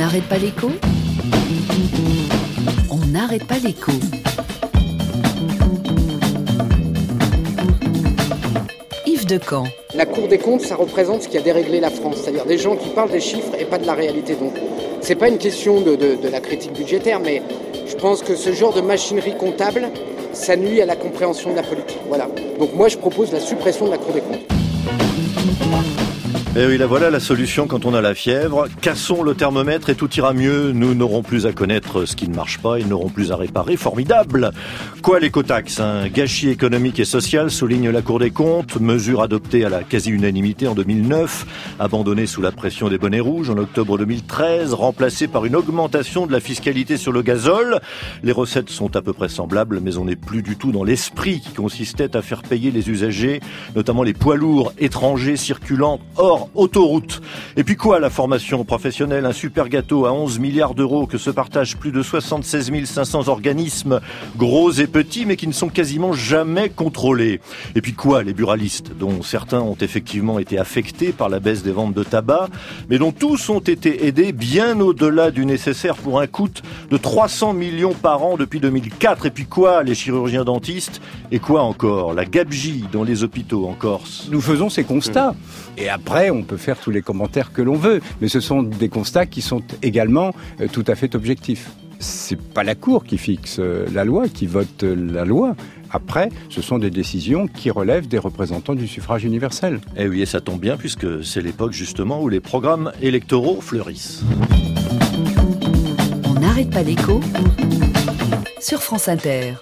n'arrête pas l'écho On n'arrête pas l'écho. Yves Decamp. La Cour des comptes, ça représente ce qui a déréglé la France, c'est-à-dire des gens qui parlent des chiffres et pas de la réalité. Donc, c'est pas une question de, de la critique budgétaire, mais je pense que ce genre de machinerie comptable, ça nuit à la compréhension de la politique. Voilà. Donc moi, je propose la suppression de la Cour des comptes. Et eh oui, la voilà la solution quand on a la fièvre. Cassons le thermomètre et tout ira mieux. Nous n'aurons plus à connaître ce qui ne marche pas, ils n'auront plus à réparer. Formidable Quoi l'écotaxe Un gâchis économique et social, souligne la Cour des comptes. Mesure adoptée à la quasi-unanimité en 2009, abandonnée sous la pression des bonnets rouges en octobre 2013, remplacée par une augmentation de la fiscalité sur le gazole. Les recettes sont à peu près semblables, mais on n'est plus du tout dans l'esprit qui consistait à faire payer les usagers, notamment les poids lourds étrangers circulant hors autoroute. Et puis quoi, la formation professionnelle? Un super gâteau à 11 milliards d'euros que se partagent plus de 76 500 organismes, gros et petits, mais qui ne sont quasiment jamais contrôlés. Et puis quoi, les buralistes, dont certains ont effectivement été affectés par la baisse des ventes de tabac, mais dont tous ont été aidés bien au-delà du nécessaire pour un coût de 300 millions par an depuis 2004. Et puis quoi, les chirurgiens dentistes? Et quoi encore? La gabegie dans les hôpitaux en Corse. Nous faisons ces constats. Et après, on peut faire tous les commentaires que l'on veut, mais ce sont des constats qui sont également euh, tout à fait objectifs. C'est pas la Cour qui fixe euh, la loi, qui vote euh, la loi. Après, ce sont des décisions qui relèvent des représentants du suffrage universel. Et eh oui, et ça tombe bien puisque c'est l'époque justement où les programmes électoraux fleurissent. On n'arrête pas l'écho sur France Inter.